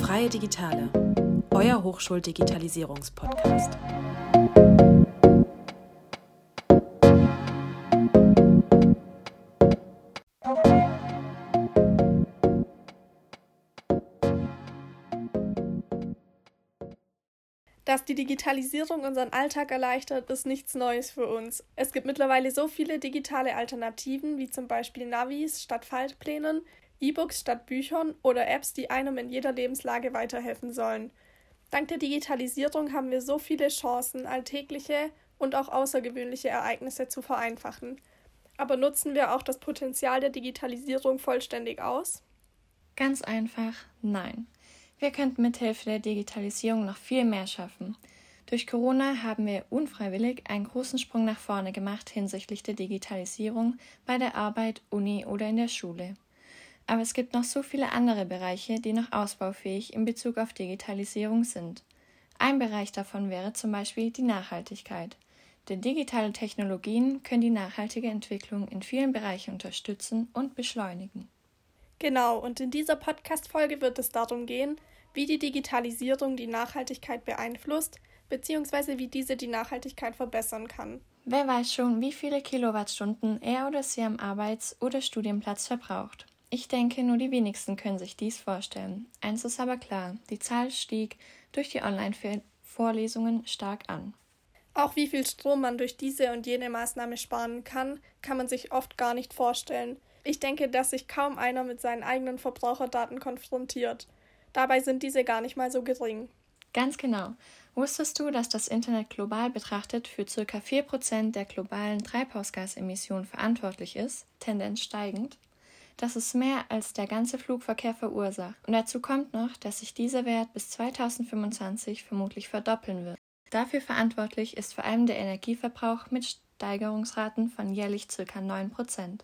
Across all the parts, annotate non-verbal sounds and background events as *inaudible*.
Freie Digitale, euer Hochschuldigitalisierungspodcast. Dass die Digitalisierung unseren Alltag erleichtert, ist nichts Neues für uns. Es gibt mittlerweile so viele digitale Alternativen, wie zum Beispiel Navis statt Faltplänen, E-Books statt Büchern oder Apps, die einem in jeder Lebenslage weiterhelfen sollen. Dank der Digitalisierung haben wir so viele Chancen, alltägliche und auch außergewöhnliche Ereignisse zu vereinfachen. Aber nutzen wir auch das Potenzial der Digitalisierung vollständig aus? Ganz einfach nein. Wir könnten mithilfe der Digitalisierung noch viel mehr schaffen. Durch Corona haben wir unfreiwillig einen großen Sprung nach vorne gemacht hinsichtlich der Digitalisierung bei der Arbeit, Uni oder in der Schule. Aber es gibt noch so viele andere Bereiche, die noch ausbaufähig in Bezug auf Digitalisierung sind. Ein Bereich davon wäre zum Beispiel die Nachhaltigkeit. Denn digitale Technologien können die nachhaltige Entwicklung in vielen Bereichen unterstützen und beschleunigen. Genau, und in dieser Podcast-Folge wird es darum gehen, wie die Digitalisierung die Nachhaltigkeit beeinflusst, beziehungsweise wie diese die Nachhaltigkeit verbessern kann. Wer weiß schon, wie viele Kilowattstunden er oder sie am Arbeits- oder Studienplatz verbraucht. Ich denke, nur die wenigsten können sich dies vorstellen. Eins ist aber klar, die Zahl stieg durch die Online-Vorlesungen stark an. Auch wie viel Strom man durch diese und jene Maßnahme sparen kann, kann man sich oft gar nicht vorstellen. Ich denke, dass sich kaum einer mit seinen eigenen Verbraucherdaten konfrontiert. Dabei sind diese gar nicht mal so gering. Ganz genau. Wusstest du, dass das Internet global betrachtet für ca. 4% der globalen Treibhausgasemissionen verantwortlich ist, Tendenz steigend? Das ist mehr als der ganze Flugverkehr verursacht. Und dazu kommt noch, dass sich dieser Wert bis 2025 vermutlich verdoppeln wird. Dafür verantwortlich ist vor allem der Energieverbrauch mit Steigerungsraten von jährlich ca. 9%.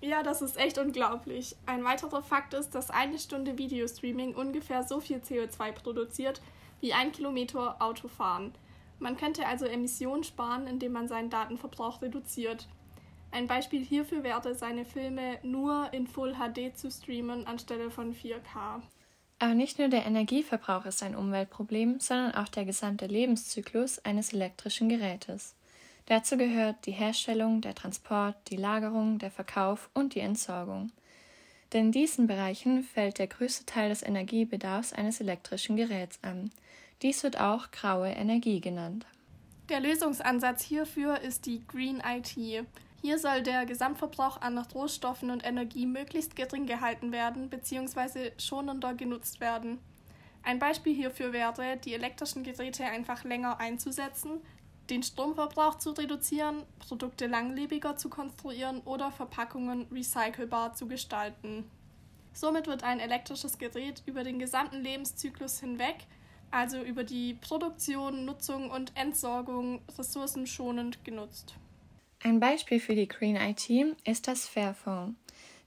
Ja, das ist echt unglaublich. Ein weiterer Fakt ist, dass eine Stunde Videostreaming ungefähr so viel CO2 produziert wie ein Kilometer Autofahren. Man könnte also Emissionen sparen, indem man seinen Datenverbrauch reduziert. Ein Beispiel hierfür wäre, seine Filme nur in Full HD zu streamen anstelle von 4K. Aber nicht nur der Energieverbrauch ist ein Umweltproblem, sondern auch der gesamte Lebenszyklus eines elektrischen Gerätes. Dazu gehört die Herstellung, der Transport, die Lagerung, der Verkauf und die Entsorgung. Denn in diesen Bereichen fällt der größte Teil des Energiebedarfs eines elektrischen Geräts an. Dies wird auch graue Energie genannt. Der Lösungsansatz hierfür ist die Green IT. Hier soll der Gesamtverbrauch an Rohstoffen und Energie möglichst gering gehalten werden bzw. schonender genutzt werden. Ein Beispiel hierfür wäre, die elektrischen Geräte einfach länger einzusetzen, den Stromverbrauch zu reduzieren, Produkte langlebiger zu konstruieren oder Verpackungen recycelbar zu gestalten. Somit wird ein elektrisches Gerät über den gesamten Lebenszyklus hinweg, also über die Produktion, Nutzung und Entsorgung, ressourcenschonend genutzt. Ein Beispiel für die Green IT ist das Fairphone.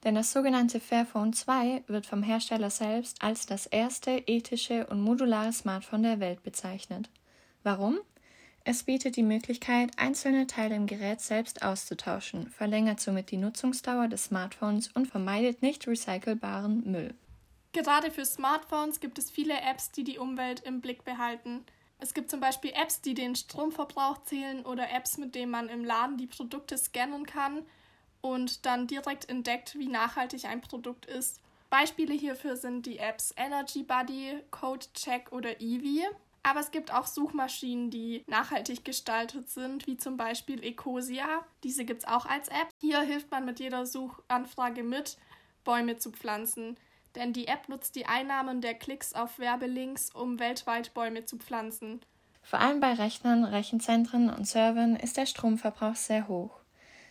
Denn das sogenannte Fairphone 2 wird vom Hersteller selbst als das erste ethische und modulare Smartphone der Welt bezeichnet. Warum? Es bietet die Möglichkeit, einzelne Teile im Gerät selbst auszutauschen, verlängert somit die Nutzungsdauer des Smartphones und vermeidet nicht recycelbaren Müll. Gerade für Smartphones gibt es viele Apps, die die Umwelt im Blick behalten. Es gibt zum Beispiel Apps, die den Stromverbrauch zählen oder Apps, mit denen man im Laden die Produkte scannen kann und dann direkt entdeckt, wie nachhaltig ein Produkt ist. Beispiele hierfür sind die Apps Energy Buddy, Code Check oder Eevee. Aber es gibt auch Suchmaschinen, die nachhaltig gestaltet sind, wie zum Beispiel Ecosia. Diese gibt es auch als App. Hier hilft man mit jeder Suchanfrage mit, Bäume zu pflanzen. Denn die App nutzt die Einnahmen der Klicks auf Werbelinks, um weltweit Bäume zu pflanzen. Vor allem bei Rechnern, Rechenzentren und Servern ist der Stromverbrauch sehr hoch.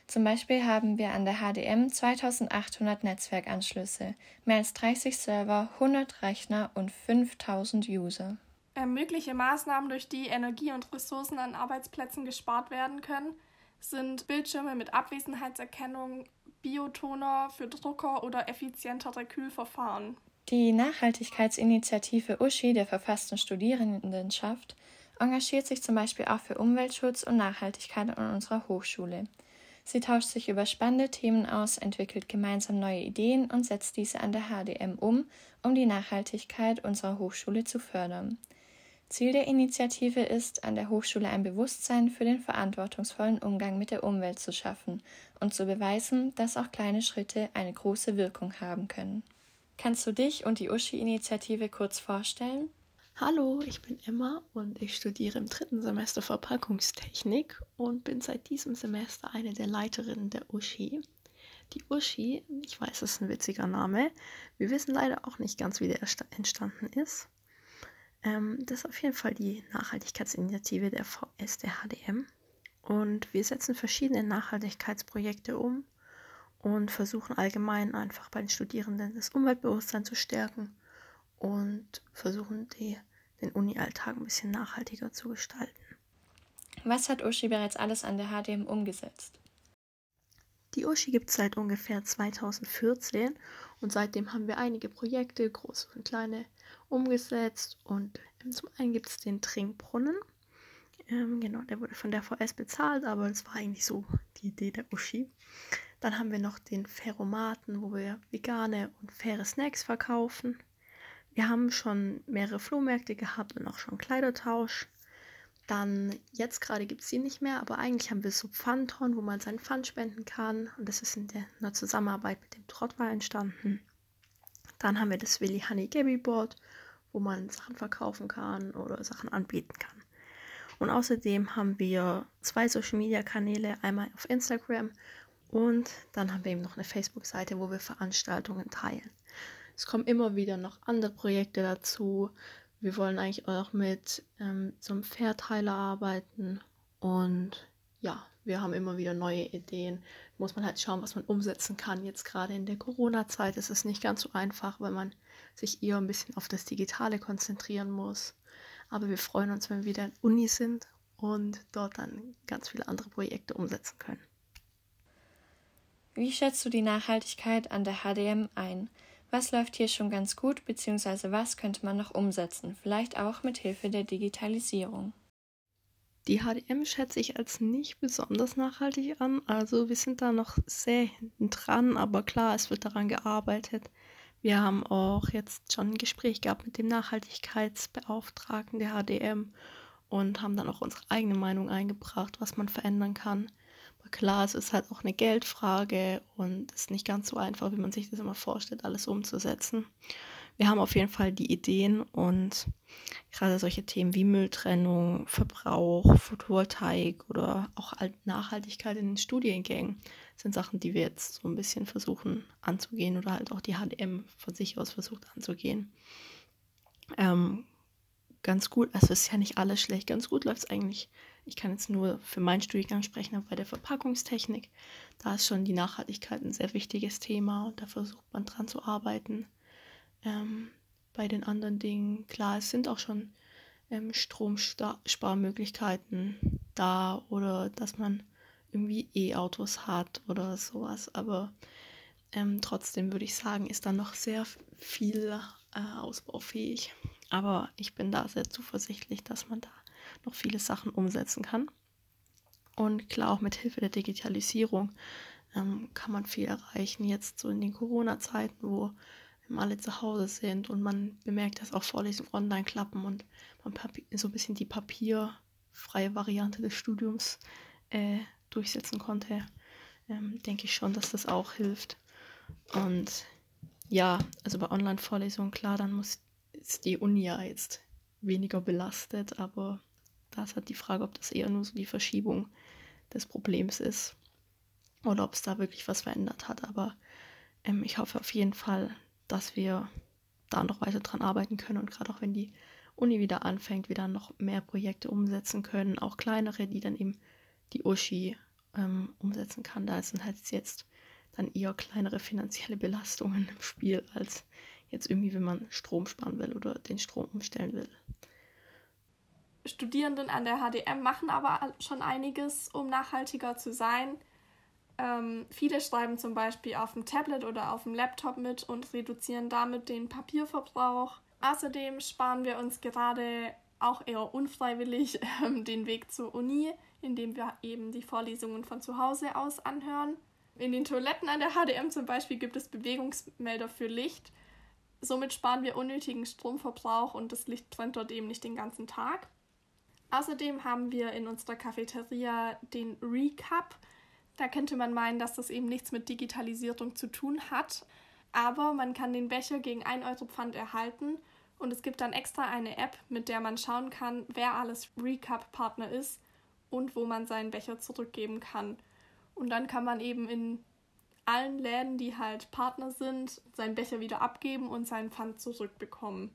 Zum Beispiel haben wir an der HDM 2800 Netzwerkanschlüsse, mehr als 30 Server, 100 Rechner und 5000 User. Ähm, mögliche Maßnahmen, durch die Energie und Ressourcen an Arbeitsplätzen gespart werden können, sind Bildschirme mit Abwesenheitserkennung, Biotoner für Drucker oder effizientere Kühlverfahren. Die Nachhaltigkeitsinitiative Uschi der verfassten Studierendenschaft engagiert sich zum Beispiel auch für Umweltschutz und Nachhaltigkeit an unserer Hochschule. Sie tauscht sich über spannende Themen aus, entwickelt gemeinsam neue Ideen und setzt diese an der HDM um, um die Nachhaltigkeit unserer Hochschule zu fördern. Ziel der Initiative ist, an der Hochschule ein Bewusstsein für den verantwortungsvollen Umgang mit der Umwelt zu schaffen und zu beweisen, dass auch kleine Schritte eine große Wirkung haben können. Kannst du dich und die Uschi-Initiative kurz vorstellen? Hallo, ich bin Emma und ich studiere im dritten Semester Verpackungstechnik und bin seit diesem Semester eine der Leiterinnen der Uschi. Die Uschi, ich weiß, das ist ein witziger Name, wir wissen leider auch nicht ganz, wie der entstanden ist. Ähm, das ist auf jeden Fall die Nachhaltigkeitsinitiative der VS der HDM. Und wir setzen verschiedene Nachhaltigkeitsprojekte um und versuchen allgemein einfach bei den Studierenden das Umweltbewusstsein zu stärken und versuchen die, den Uni-Alltag ein bisschen nachhaltiger zu gestalten. Was hat Uschi bereits alles an der HDM umgesetzt? Die Uschi gibt es seit ungefähr 2014 und seitdem haben wir einige Projekte, große und kleine, umgesetzt. Und ähm, zum einen gibt es den Trinkbrunnen. Ähm, genau, der wurde von der VS bezahlt, aber es war eigentlich so die Idee der Uschi. Dann haben wir noch den Ferromaten, wo wir vegane und faire Snacks verkaufen. Wir haben schon mehrere Flohmärkte gehabt und auch schon Kleidertausch. Dann, jetzt gerade gibt es sie nicht mehr, aber eigentlich haben wir so Pfandhorn, wo man seinen Pfand spenden kann. Und das ist in der, in der Zusammenarbeit mit dem Trottweiler entstanden. Dann haben wir das Willy Honey Gabby Board, wo man Sachen verkaufen kann oder Sachen anbieten kann. Und außerdem haben wir zwei Social Media Kanäle, einmal auf Instagram und dann haben wir eben noch eine Facebook-Seite, wo wir Veranstaltungen teilen. Es kommen immer wieder noch andere Projekte dazu. Wir wollen eigentlich auch mit ähm, so einem Verteiler arbeiten und ja, wir haben immer wieder neue Ideen. Muss man halt schauen, was man umsetzen kann. Jetzt gerade in der Corona-Zeit ist es nicht ganz so einfach, weil man sich eher ein bisschen auf das Digitale konzentrieren muss. Aber wir freuen uns, wenn wir wieder in Uni sind und dort dann ganz viele andere Projekte umsetzen können. Wie schätzt du die Nachhaltigkeit an der HDM ein? Was läuft hier schon ganz gut, beziehungsweise was könnte man noch umsetzen, vielleicht auch mit Hilfe der Digitalisierung? Die HDM schätze ich als nicht besonders nachhaltig an. Also wir sind da noch sehr hinten dran, aber klar, es wird daran gearbeitet. Wir haben auch jetzt schon ein Gespräch gehabt mit dem Nachhaltigkeitsbeauftragten der HDM und haben dann auch unsere eigene Meinung eingebracht, was man verändern kann klar, es ist halt auch eine Geldfrage und es ist nicht ganz so einfach, wie man sich das immer vorstellt, alles umzusetzen. Wir haben auf jeden Fall die Ideen und gerade solche Themen wie Mülltrennung, Verbrauch, Photovoltaik oder auch Nachhaltigkeit in den Studiengängen sind Sachen, die wir jetzt so ein bisschen versuchen anzugehen oder halt auch die HDM von sich aus versucht anzugehen. Ähm, ganz gut, also ist ja nicht alles schlecht, ganz gut läuft es eigentlich ich kann jetzt nur für meinen Studiengang sprechen, aber bei der Verpackungstechnik, da ist schon die Nachhaltigkeit ein sehr wichtiges Thema und da versucht man dran zu arbeiten. Ähm, bei den anderen Dingen, klar, es sind auch schon ähm, Stromsparmöglichkeiten da oder dass man irgendwie E-Autos hat oder sowas, aber ähm, trotzdem würde ich sagen, ist da noch sehr viel äh, ausbaufähig. Aber ich bin da sehr zuversichtlich, dass man da noch viele Sachen umsetzen kann. Und klar, auch mit Hilfe der Digitalisierung ähm, kann man viel erreichen. Jetzt so in den Corona-Zeiten, wo alle zu Hause sind und man bemerkt, dass auch Vorlesungen online klappen und man so ein bisschen die papierfreie Variante des Studiums äh, durchsetzen konnte, ähm, denke ich schon, dass das auch hilft. Und ja, also bei Online-Vorlesungen, klar, dann muss ist die Uni ja jetzt weniger belastet, aber da ist halt die Frage, ob das eher nur so die Verschiebung des Problems ist oder ob es da wirklich was verändert hat. Aber ähm, ich hoffe auf jeden Fall, dass wir da noch weiter dran arbeiten können und gerade auch wenn die Uni wieder anfängt, wir dann noch mehr Projekte umsetzen können, auch kleinere, die dann eben die Uschi ähm, umsetzen kann. Da sind halt jetzt dann eher kleinere finanzielle Belastungen im Spiel, als jetzt irgendwie, wenn man Strom sparen will oder den Strom umstellen will. Studierenden an der HDM machen aber schon einiges, um nachhaltiger zu sein. Ähm, viele schreiben zum Beispiel auf dem Tablet oder auf dem Laptop mit und reduzieren damit den Papierverbrauch. Außerdem sparen wir uns gerade auch eher unfreiwillig *laughs* ähm, den Weg zur Uni, indem wir eben die Vorlesungen von zu Hause aus anhören. In den Toiletten an der HDM zum Beispiel gibt es Bewegungsmelder für Licht. Somit sparen wir unnötigen Stromverbrauch und das Licht brennt dort eben nicht den ganzen Tag. Außerdem haben wir in unserer Cafeteria den Recap. Da könnte man meinen, dass das eben nichts mit Digitalisierung zu tun hat. Aber man kann den Becher gegen 1 Euro Pfand erhalten und es gibt dann extra eine App, mit der man schauen kann, wer alles Recap-Partner ist und wo man seinen Becher zurückgeben kann. Und dann kann man eben in allen Läden, die halt Partner sind, seinen Becher wieder abgeben und seinen Pfand zurückbekommen.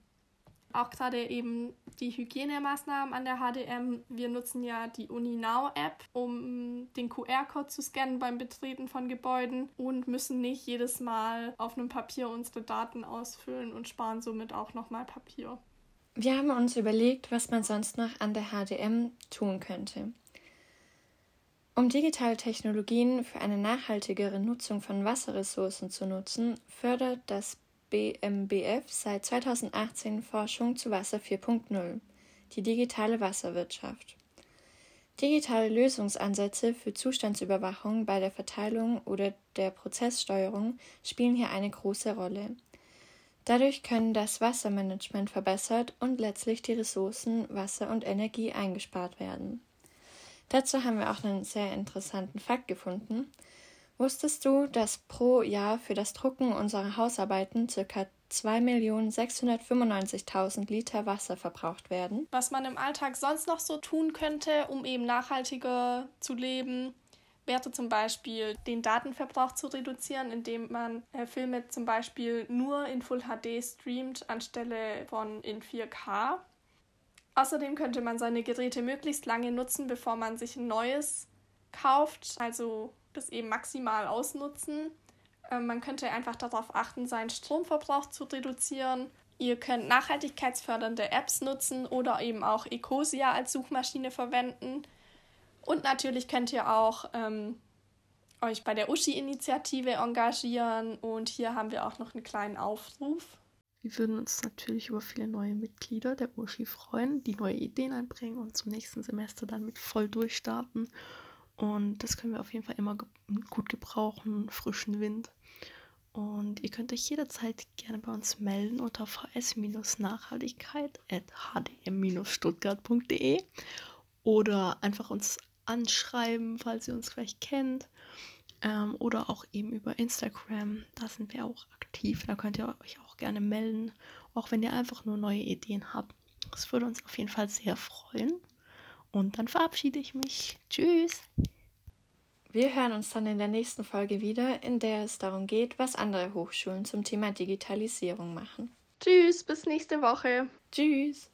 Auch gerade eben die Hygienemaßnahmen an der HDM. Wir nutzen ja die UniNow-App, um den QR-Code zu scannen beim Betreten von Gebäuden und müssen nicht jedes Mal auf einem Papier unsere Daten ausfüllen und sparen somit auch nochmal Papier. Wir haben uns überlegt, was man sonst noch an der HDM tun könnte. Um digitale Technologien für eine nachhaltigere Nutzung von Wasserressourcen zu nutzen, fördert das BMBF seit 2018 Forschung zu Wasser 4.0, die digitale Wasserwirtschaft. Digitale Lösungsansätze für Zustandsüberwachung bei der Verteilung oder der Prozesssteuerung spielen hier eine große Rolle. Dadurch können das Wassermanagement verbessert und letztlich die Ressourcen Wasser und Energie eingespart werden. Dazu haben wir auch einen sehr interessanten Fakt gefunden. Wusstest du, dass pro Jahr für das Drucken unserer Hausarbeiten ca. 2.695.000 Liter Wasser verbraucht werden? Was man im Alltag sonst noch so tun könnte, um eben nachhaltiger zu leben, wäre zum Beispiel den Datenverbrauch zu reduzieren, indem man äh, Filme zum Beispiel nur in Full HD streamt anstelle von in 4K. Außerdem könnte man seine Geräte möglichst lange nutzen, bevor man sich ein neues kauft, also das eben maximal ausnutzen. Ähm, man könnte einfach darauf achten, seinen Stromverbrauch zu reduzieren. Ihr könnt nachhaltigkeitsfördernde Apps nutzen oder eben auch Ecosia als Suchmaschine verwenden. Und natürlich könnt ihr auch ähm, euch bei der Uschi-Initiative engagieren. Und hier haben wir auch noch einen kleinen Aufruf. Wir würden uns natürlich über viele neue Mitglieder der Uschi freuen, die neue Ideen einbringen und zum nächsten Semester dann mit voll durchstarten. Und das können wir auf jeden Fall immer ge gut gebrauchen, frischen Wind. Und ihr könnt euch jederzeit gerne bei uns melden unter vs-nachhaltigkeit.hdm-stuttgart.de oder einfach uns anschreiben, falls ihr uns vielleicht kennt. Ähm, oder auch eben über Instagram. Da sind wir auch aktiv. Da könnt ihr euch auch gerne melden, auch wenn ihr einfach nur neue Ideen habt. Das würde uns auf jeden Fall sehr freuen. Und dann verabschiede ich mich. Tschüss. Wir hören uns dann in der nächsten Folge wieder, in der es darum geht, was andere Hochschulen zum Thema Digitalisierung machen. Tschüss, bis nächste Woche. Tschüss.